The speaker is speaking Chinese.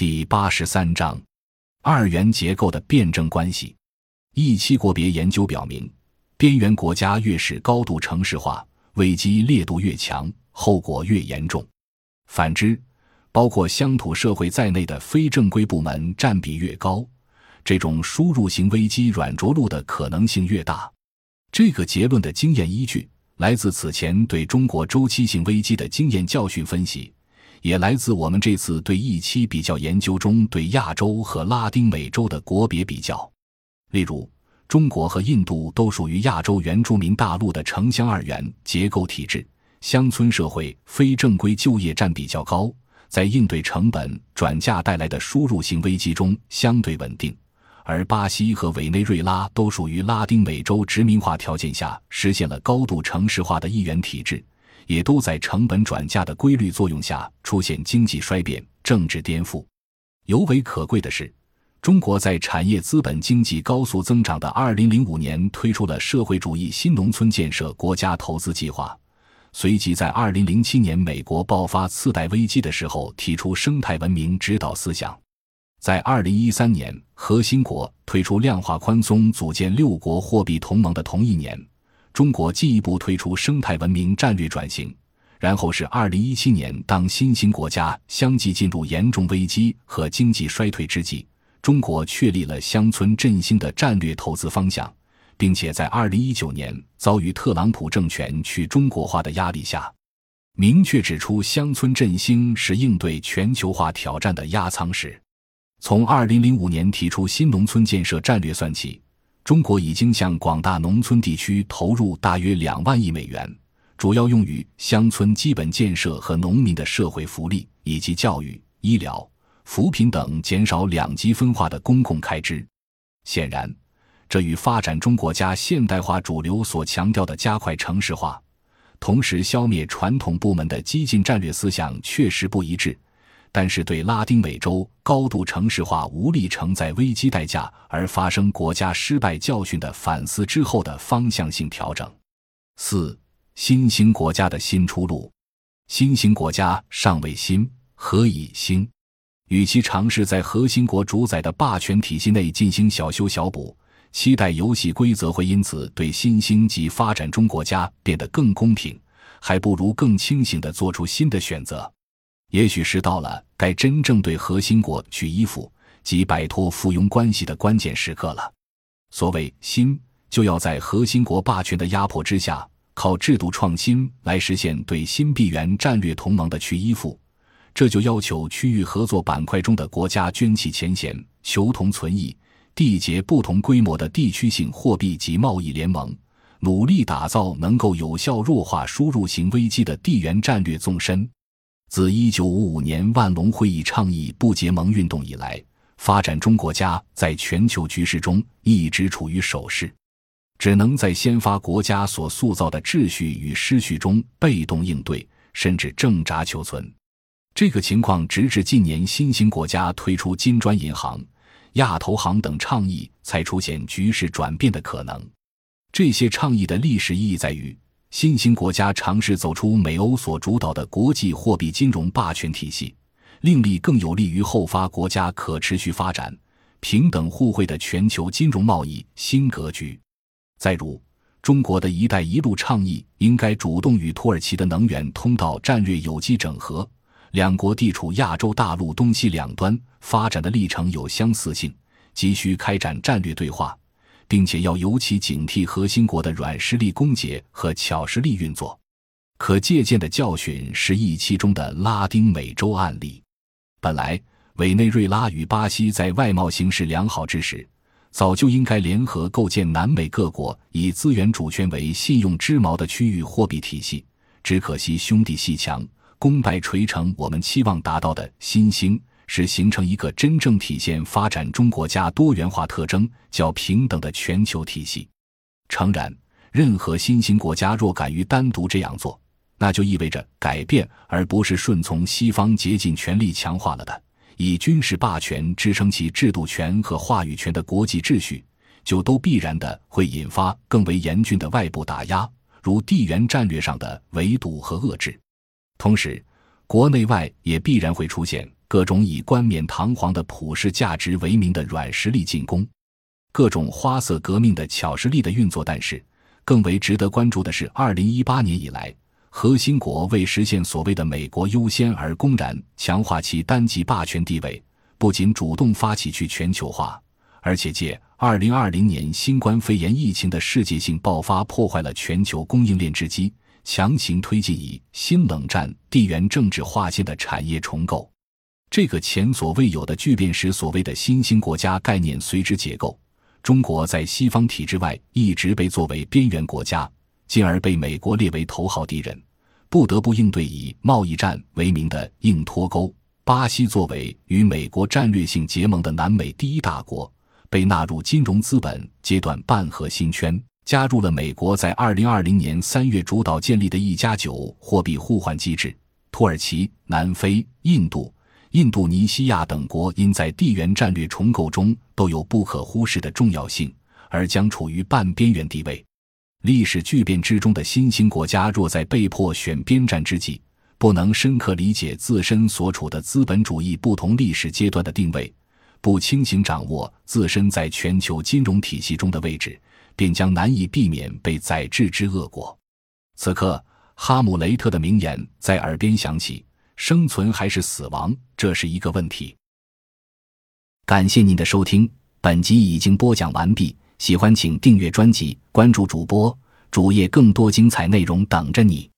第八十三章，二元结构的辩证关系。一期国别研究表明，边缘国家越是高度城市化，危机烈度越强，后果越严重。反之，包括乡土社会在内的非正规部门占比越高，这种输入型危机软着陆的可能性越大。这个结论的经验依据来自此前对中国周期性危机的经验教训分析。也来自我们这次对一期比较研究中对亚洲和拉丁美洲的国别比较，例如，中国和印度都属于亚洲原住民大陆的城乡二元结构体制，乡村社会非正规就业占比较高，在应对成本转嫁带来的输入性危机中相对稳定；而巴西和委内瑞拉都属于拉丁美洲殖民化条件下实现了高度城市化的一元体制。也都在成本转嫁的规律作用下出现经济衰变、政治颠覆。尤为可贵的是，中国在产业资本经济高速增长的2005年推出了社会主义新农村建设国家投资计划，随即在2007年美国爆发次贷危机的时候提出生态文明指导思想，在2013年核心国推出量化宽松、组建六国货币同盟的同一年。中国进一步推出生态文明战略转型，然后是二零一七年，当新兴国家相继进入严重危机和经济衰退之际，中国确立了乡村振兴的战略投资方向，并且在二零一九年遭遇特朗普政权去中国化的压力下，明确指出乡村振兴是应对全球化挑战的压舱石。从二零零五年提出新农村建设战略算起。中国已经向广大农村地区投入大约两万亿美元，主要用于乡村基本建设和农民的社会福利，以及教育、医疗、扶贫等减少两极分化的公共开支。显然，这与发展中国家现代化主流所强调的加快城市化，同时消灭传统部门的激进战略思想确实不一致。但是，对拉丁美洲高度城市化无力承载危机代价而发生国家失败教训的反思之后的方向性调整。四、新兴国家的新出路。新兴国家尚未兴，何以兴？与其尝试在核心国主宰的霸权体系内进行小修小补，期待游戏规则会因此对新兴及发展中国家变得更公平，还不如更清醒地做出新的选择。也许是到了该真正对核心国去依附及摆脱附庸关系的关键时刻了。所谓新，就要在核心国霸权的压迫之下，靠制度创新来实现对新币源战略同盟的去依附。这就要求区域合作板块中的国家捐弃前嫌，求同存异，缔结不同规模的地区性货币及贸易联盟，努力打造能够有效弱化输入型危机的地缘战略纵深。自一九五五年万隆会议倡议不结盟运动以来，发展中国家在全球局势中一直处于守势，只能在先发国家所塑造的秩序与失序中被动应对，甚至挣扎求存。这个情况直至近年新兴国家推出金砖银行、亚投行等倡议，才出现局势转变的可能。这些倡议的历史意义在于。新兴国家尝试走出美欧所主导的国际货币金融霸权体系，另立更有利于后发国家可持续发展、平等互惠的全球金融贸易新格局。再如，中国的一带一路倡议应该主动与土耳其的能源通道战略有机整合，两国地处亚洲大陆东西两端，发展的历程有相似性，急需开展战略对话。并且要尤其警惕核心国的软实力攻讦和巧实力运作。可借鉴的教训是一期中的拉丁美洲案例。本来，委内瑞拉与巴西在外贸形势良好之时，早就应该联合构建南美各国以资源主权为信用之锚的区域货币体系。只可惜兄弟戏强，功败垂成。我们期望达到的新兴。是形成一个真正体现发展中国家多元化特征、较平等的全球体系。诚然，任何新兴国家若敢于单独这样做，那就意味着改变，而不是顺从西方竭尽全力强化了的以军事霸权支撑起制度权和话语权的国际秩序，就都必然的会引发更为严峻的外部打压，如地缘战略上的围堵和遏制。同时，国内外也必然会出现。各种以冠冕堂皇的普世价值为名的软实力进攻，各种花色革命的巧实力的运作。但是，更为值得关注的是，二零一八年以来，核心国为实现所谓的“美国优先”而公然强化其单极霸权地位，不仅主动发起去全球化，而且借二零二零年新冠肺炎疫情的世界性爆发，破坏了全球供应链之基，强行推进以新冷战地缘政治划线的产业重构。这个前所未有的巨变使所谓的新兴国家概念随之解构。中国在西方体制外一直被作为边缘国家，进而被美国列为头号敌人，不得不应对以贸易战为名的硬脱钩。巴西作为与美国战略性结盟的南美第一大国，被纳入金融资本阶段半核心圈，加入了美国在二零二零年三月主导建立的一加九货币互换机制。土耳其、南非、印度。印度尼西亚等国因在地缘战略重构中都有不可忽视的重要性，而将处于半边缘地位。历史巨变之中的新兴国家，若在被迫选边站之际，不能深刻理解自身所处的资本主义不同历史阶段的定位，不清醒掌握自身在全球金融体系中的位置，便将难以避免被宰制之恶果。此刻，哈姆雷特的名言在耳边响起。生存还是死亡，这是一个问题。感谢您的收听，本集已经播讲完毕。喜欢请订阅专辑，关注主播主页，更多精彩内容等着你。